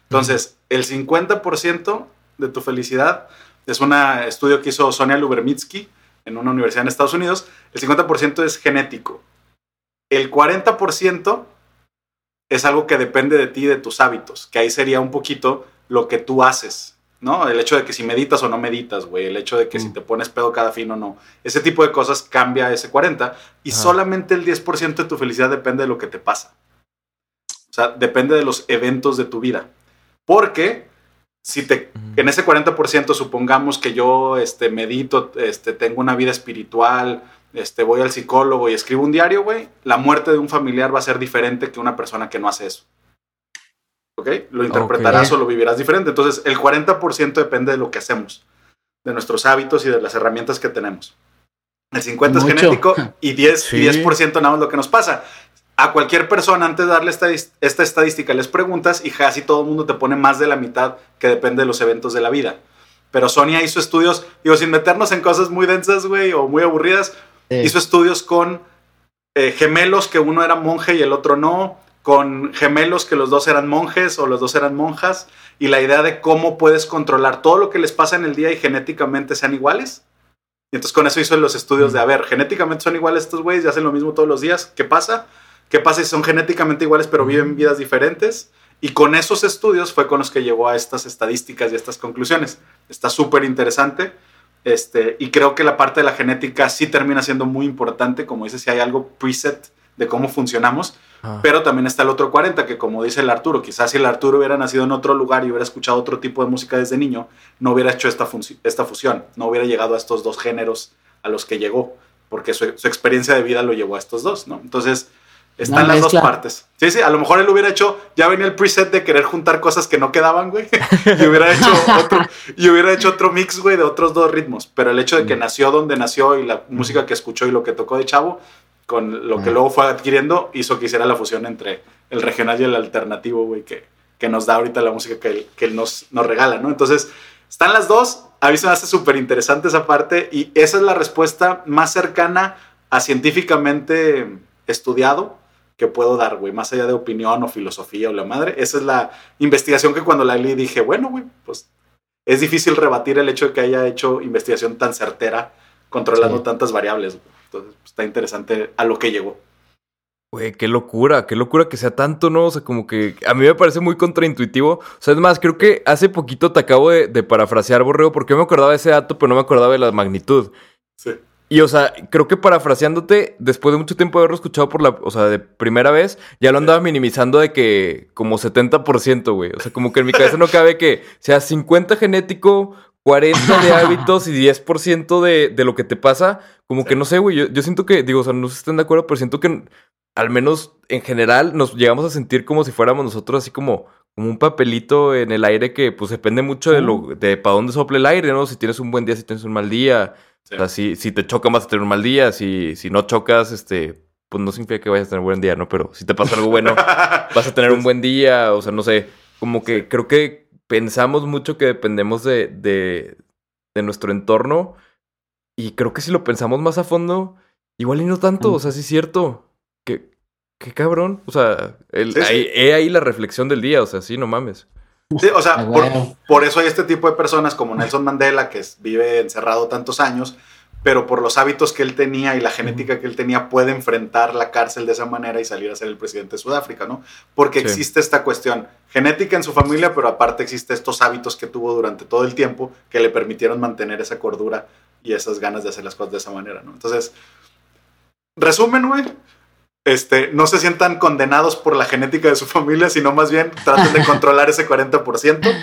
Entonces, el 50% de tu felicidad es un estudio que hizo Sonia Lubermitsky en una universidad en Estados Unidos. El 50% es genético. El 40% es algo que depende de ti y de tus hábitos, que ahí sería un poquito lo que tú haces, ¿no? El hecho de que si meditas o no meditas, güey, el hecho de que si Mm. te pones pedo cada fin o no, ese tipo de cosas cambia ese 40 y solamente el 10% de tu felicidad depende de lo que te pasa. O sea, depende de los eventos de tu vida. Porque si te en ese 40% supongamos que yo este, medito, este, tengo una vida espiritual, este, voy al psicólogo y escribo un diario, güey, la muerte de un familiar va a ser diferente que una persona que no hace eso. ¿Ok? Lo interpretarás o lo vivirás diferente. Entonces, el 40% depende de lo que hacemos, de nuestros hábitos y de las herramientas que tenemos. El 50% es Mucho. genético y 10%, Sí. y 10 nada más lo que nos pasa. A cualquier persona, antes de darle esta, esta estadística, les preguntas y casi todo el mundo te pone más de la mitad que depende de los eventos de la vida. Pero Sonia hizo estudios, digo, sin meternos en cosas muy densas, güey, o muy aburridas, Sí. hizo estudios con eh, gemelos que uno era monje y el otro no, con gemelos que los dos eran monjes o los dos eran monjas, y la idea de cómo puedes controlar todo lo que les pasa en el día y genéticamente sean iguales. Y entonces con eso hizo los estudios de, a ver, genéticamente son iguales estos güeyes y hacen lo mismo todos los días, ¿qué pasa? ¿Qué pasa si son genéticamente iguales pero viven vidas diferentes? Y con esos estudios fue con los que llegó a estas estadísticas y a estas conclusiones. Está súper interesante. Este, y creo que la parte de la genética sí termina siendo muy importante. Como dices, si hay algo preset de cómo funcionamos. Ah. Pero también está el otro 40, que como dice el Arturo, quizás si el Arturo hubiera nacido en otro lugar y hubiera escuchado otro tipo de música desde niño, no hubiera hecho esta, esta fusión, no hubiera llegado a estos dos géneros a los que llegó, porque su, su experiencia de vida lo llevó a estos dos, ¿no? Entonces, están las dos mezcla. partes. Sí, sí, a lo mejor él hubiera hecho, ya venía el preset de querer juntar cosas que no quedaban, güey, <laughs> y hubiera hecho <laughs> otro, y hubiera hecho otro mix, güey, de otros dos ritmos, pero el hecho de que nació donde nació y la música que escuchó y lo que tocó de chavo, con lo que luego fue adquiriendo, hizo que hiciera la fusión entre el regional y el alternativo, güey, que, que nos da ahorita la música que él, que él nos, nos regala, ¿no? Entonces, están las dos, a mí se me hace súper interesante esa parte y esa es la respuesta más cercana a científicamente estudiado que puedo dar, güey, más allá de opinión o filosofía o la madre. Esa es la investigación que cuando la leí dije, bueno, güey, pues es difícil rebatir el hecho de que haya hecho investigación tan certera controlando Sí. tantas variables. güey. Entonces, pues, está interesante a lo que llegó. Güey, qué locura, qué locura que sea tanto, ¿no? O sea, como que a mí me parece muy contraintuitivo. O sea, es más, creo que hace poquito te acabo de, de parafrasear, Borreo, porque yo me acordaba de ese dato, pero no me acordaba de la magnitud. Sí. Y, o sea, creo que parafraseándote, después de mucho tiempo de haberlo escuchado por la, o sea, de primera vez, ya lo andaba minimizando de que como 70%, güey. O sea, como que en mi cabeza no cabe que sea 50 genético, 40 de hábitos y 10% de, de lo que te pasa. Como que no sé, güey. Yo, yo siento que, digo, o sea, no sé si están de acuerdo, pero siento que al menos en general nos llegamos a sentir como si fuéramos nosotros así como, como un papelito en el aire que pues depende mucho de lo de para dónde sople el aire, ¿no? Si tienes un buen día, si tienes un mal día. Sí. O sea, si, si te choca vas a tener un mal día, si, si no chocas, este, pues no significa que vayas a tener un buen día, ¿no? Pero si te pasa algo bueno, <laughs> vas a tener un buen día, o sea, no sé, como que creo que pensamos mucho que dependemos de, de, de nuestro entorno y creo que si lo pensamos más a fondo, igual y no tanto, o sea, sí es cierto, que, qué cabrón, o sea, el, Sí, sí. ahí, he ahí la reflexión del día, o sea, sí, no mames. Sí, o sea, Ah, por, bueno. por eso hay este tipo de personas como Nelson Mandela, que vive encerrado tantos años, pero por los hábitos que él tenía y la genética que él tenía, puede enfrentar la cárcel de esa manera y salir a ser el presidente de Sudáfrica, ¿no? Porque Sí. existe esta cuestión genética en su familia, pero aparte existe estos hábitos que tuvo durante todo el tiempo que le permitieron mantener esa cordura y esas ganas de hacer las cosas de esa manera, ¿no? Entonces, resumen, güey. Este, no se sientan condenados por la genética de su <laughs> familia, sino más bien traten de controlar ese 40%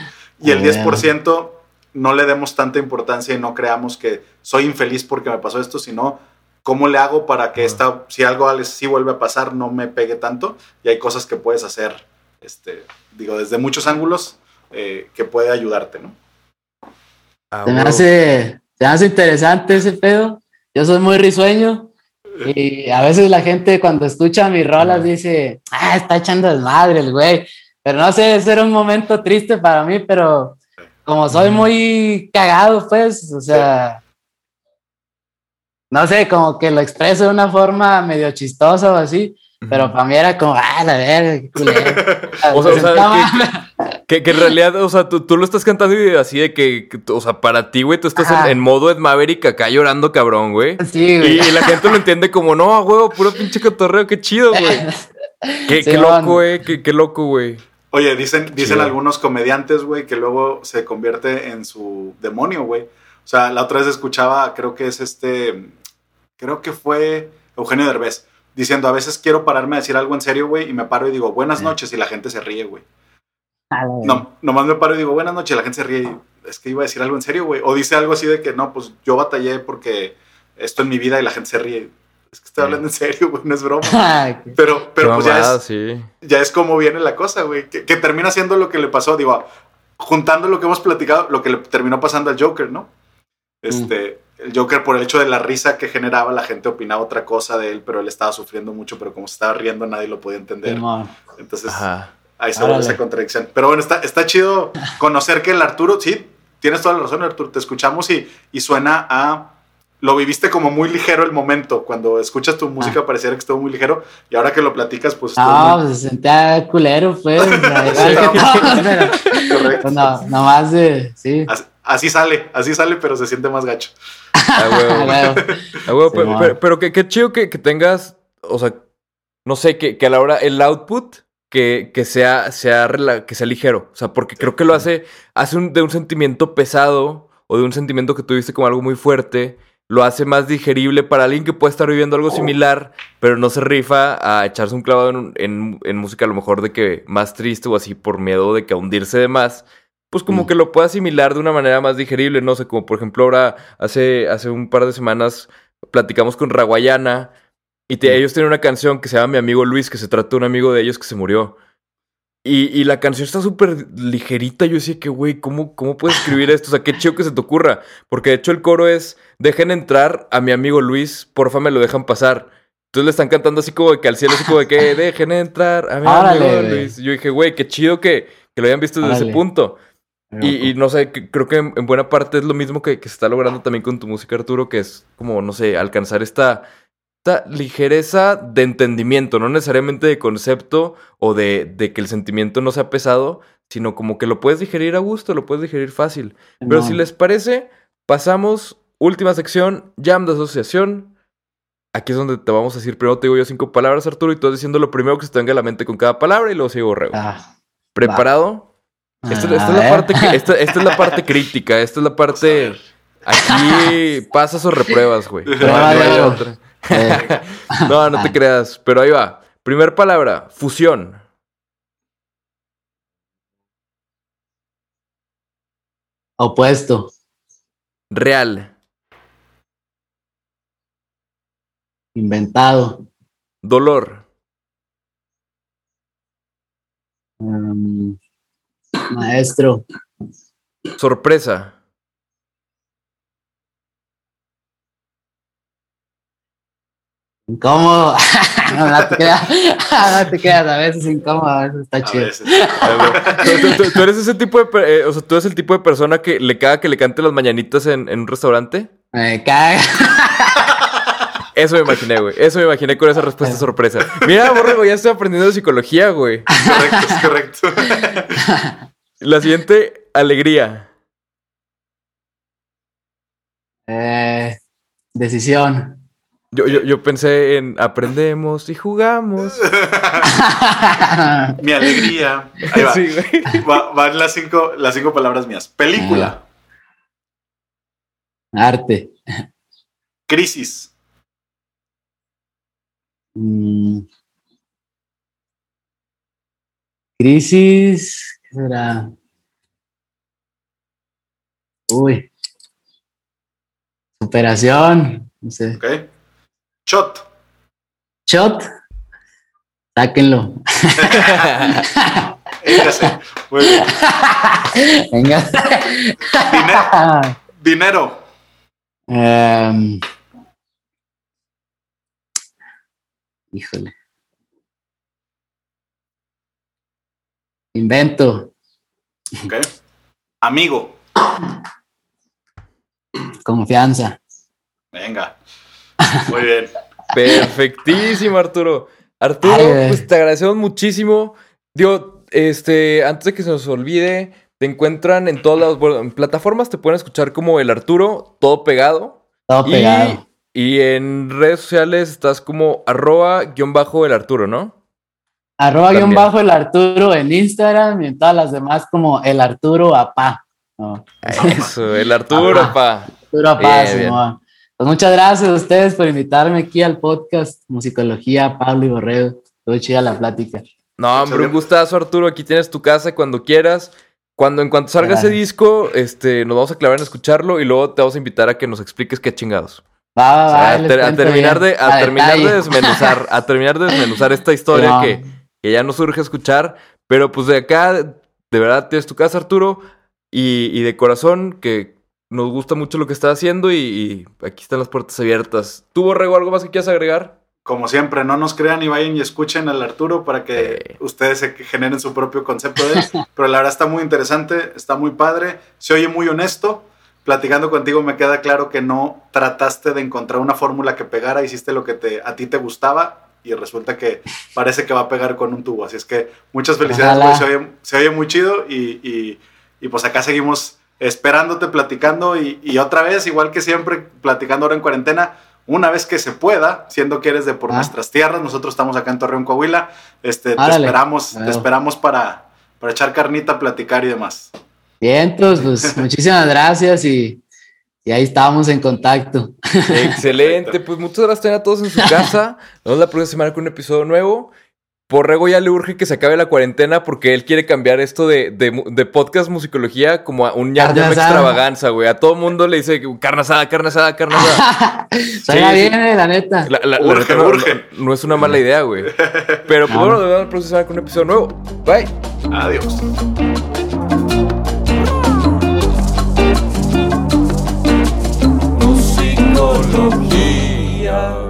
y el Bueno. 10% no le demos tanta importancia y no creamos que soy infeliz porque me pasó esto, sino cómo le hago para que esta, si algo sí vuelve a pasar, no me pegue tanto. Y hay cosas que puedes hacer, este, digo, desde muchos ángulos eh, que puede ayudarte, ¿no? Ah, Se me huevo. hace, se me hace interesante ese pedo. Yo soy muy risueño y a veces la gente cuando escucha mis rolas dice, ah, está echando desmadre el güey. Pero no sé, ese era un momento triste para mí, pero como soy muy cagado, pues, o sea, no sé, como que lo expreso de una forma medio chistosa o así, pero para mí era como, ah, la verga, qué culero. <laughs> O sea, o sea, Sentaba- <laughs> Que, que en <gasps> realidad, o sea, tú, tú lo estás cantando y así de que, que- o sea, para ti, güey, tú estás en, modo Ed Maverick acá llorando, cabrón, güey. Sí, Y, güey. y la gente lo entiende como, no, a huevo, puro pinche cotorreo, qué chido, güey. <laughs> Qué, loco, güey, qué, qué loco, güey. Oye, dicen, dicen algunos comediantes, güey, que luego se convierte en su demonio, güey. O sea, la otra vez escuchaba, creo que es este, creo que fue Eugenio Derbez, diciendo, a veces quiero pararme a decir algo en serio, güey, y me paro y digo, buenas Eh. noches, y la gente se ríe, güey. No, nomás me paro y digo, buenas noches, la gente se ríe, y es que iba a decir algo en serio, güey. O dice algo así de que, no, pues yo batallé porque esto en mi vida y la gente se ríe. es que estoy hablando en serio, güey, no es broma. <laughs> Pero, pero Qué pues ya mamada, es, sí. ya es como viene la cosa, güey. Que, que termina siendo lo que le pasó, digo, juntando lo que hemos platicado, lo que le terminó pasando al Joker, ¿no? Este, el Joker por el hecho de la risa que generaba, la gente opinaba otra cosa de él, pero él estaba sufriendo mucho, pero como se estaba riendo nadie lo podía entender. Entonces, Ajá. Ahí se vuelve esa contradicción. Pero bueno, está, está chido conocer que el Arturo, sí, tienes toda la razón, Arturo, te escuchamos y, y suena a... Lo viviste como muy ligero el momento. Cuando escuchas tu música pareciera que estuvo muy ligero y ahora que lo platicas, pues No, muy- pues se sentía culero, pues. <laughs> pero- pues no, nomás de. Sí. Así, así sale, así sale, pero se siente más gacho. A huevo. <laughs> Huevo. A huevo, Sí, pero, pero que, qué chido que, que tengas, o sea, no sé, que, que a la hora el output que, que sea, sea que sea ligero. O sea, porque creo que lo hace, hace un- de un sentimiento pesado o de un sentimiento que tuviste como algo muy fuerte, lo hace más digerible para alguien que puede estar viviendo algo similar, pero no se rifa a echarse un clavado en, en- en música a lo mejor de que más triste o así por miedo de que a hundirse de más. Pues como Mm. que lo pueda asimilar de una manera más digerible, no sé, como por ejemplo ahora hace, hace un par de semanas platicamos con Raguayana y te- ellos tienen una canción que se llama Mi amigo Luis, que se trata de un amigo de ellos que se murió. Y, y la canción está súper ligerita. Yo decía que, güey, ¿cómo, ¿cómo puedes escribir esto? O sea, qué chido que se te ocurra. Porque de hecho el coro es, dejen entrar a mi amigo Luis, porfa me lo dejan pasar. Entonces le están cantando así como de que al cielo, así como de que <laughs> dejen entrar a mi amigo. Luis. Yo dije, güey, qué chido que, que lo hayan visto desde ese punto. Y, y no sé, creo que en, en buena parte es lo mismo que, que se está logrando también con tu música, Arturo, que es como, no sé, alcanzar esta ligereza de entendimiento, no necesariamente de concepto o de, de que el sentimiento no sea pesado, sino como que lo puedes digerir a gusto, lo puedes digerir fácil. Pero si les parece, pasamos, última sección, jam de asociación. Aquí es donde te vamos a decir, primero te digo yo cinco palabras, Arturo, y tú vas diciendo lo primero que se te venga a la mente con cada palabra y luego sigo Borrego. Ah, ¿Preparado? Esta, esta a es la ver. parte que- esta, esta es la parte crítica, esta es la <laughs> parte... Aquí pasas o repruebas, güey. No Eh, <laughs> No, no te creas, pero ahí va. Primer palabra, fusión. opuesto. Real. Inventado. Dolor. Mm, maestro. Sorpresa. Incómodo. <laughs> no, no te creas. <laughs> no te creas. A veces incómodo, a veces está A chido. veces. Tú, <laughs> tú- tú- tú eres ese tipo de... eh, o sea, tú eres el tipo de persona que le caga que le cante las mañanitas en, en un restaurante. Me caga. Eso me imaginé, güey. Eso me imaginé con esa respuesta sorpresa. Mira, Borrego, ya estoy aprendiendo de psicología, güey. correcto, es correcto. La siguiente, alegría. Eh, decisión. Yo, yo, yo pensé en aprendemos y jugamos. <laughs> Mi alegría. Ahí va. Sí, güey. Va- van las cinco, las cinco palabras mías. Película, Arte. crisis, Mm. Crisis. ¿Qué será? Uy. Superación. No sé. ¿ok? Shot, Shot. Sáquenlo. Venga. Dinero, dinero, Em, híjole. Invento. ¿ok? Amigo, Confianza. venga. Muy bien. Perfectísimo, Arturo. Arturo, Ay, pues te agradecemos muchísimo. Digo, este, antes de que se nos olvide, te encuentran en todas las bueno, en plataformas, te pueden escuchar como el Arturo, todo pegado. Todo Y, pegado. y en redes sociales estás como arroba guion bajo el Arturo, ¿no? Arroba guion también. bajo el Arturo en Instagram y en todas las demás como el Arturo Apá. No, Eso, el Arturo, pa. Arturo Apá, Bien, bien. Pues muchas gracias a ustedes por invitarme aquí al podcast Musicología, Pablo y Borrego. Estuvo chida la plática. No, hombre, un gustazo, Arturo. Aquí tienes tu casa cuando quieras. Cuando en cuanto salga ese disco, este, nos vamos a clavar en escucharlo y luego te vamos a invitar a que nos expliques qué chingados. Va, va, O va, sea, a, les ter- a terminar bien, de, a terminar de desmenuzar, <laughs> a terminar de desmenuzar esta historia Sí, que, que ya no surge escuchar, pero pues de acá, de verdad tienes tu casa, Arturo, y, y de corazón que nos gusta mucho lo que estás haciendo y, y aquí están las puertas abiertas. ¿Tú, Borrego, algo más que quieras agregar? Como siempre, no nos crean y vayan y escuchen al Arturo para que Eh. ustedes se generen su propio concepto de él. <laughs> Pero la verdad está muy interesante, está muy padre, se oye muy honesto. Platicando contigo me queda claro que no trataste de encontrar una fórmula que pegara, hiciste lo que te, a ti te gustaba y resulta que parece que va a pegar con un tubo. Así es que muchas felicidades, güey, se, oye, se oye muy chido y, y- y pues acá seguimos esperándote, platicando y, y otra vez, igual que siempre, platicando ahora en cuarentena, una vez que se pueda, siendo que eres de por Ah. nuestras tierras, nosotros estamos acá en Torreón, Coahuila, este, te esperamos, te esperamos para, para echar carnita, platicar y demás. Vientos, pues <laughs> muchísimas gracias y, y ahí estábamos en contacto. Excelente, pues muchas gracias a todos en su <laughs> casa. Nos vemos la próxima semana con un episodio nuevo. Porrego ya le urge que se acabe la cuarentena porque él quiere cambiar esto de, de, podcast musicología como a un ya extravaganza, güey. A todo mundo le dice carne asada, carne asada, carne asada. <laughs> Suena sí. bien, eh, la neta. La, la- la Urge, neta no, urge. no- no es una mala idea, güey. Pero pues No. bueno, próxima semana con un episodio nuevo. Bye. Adiós. musicología.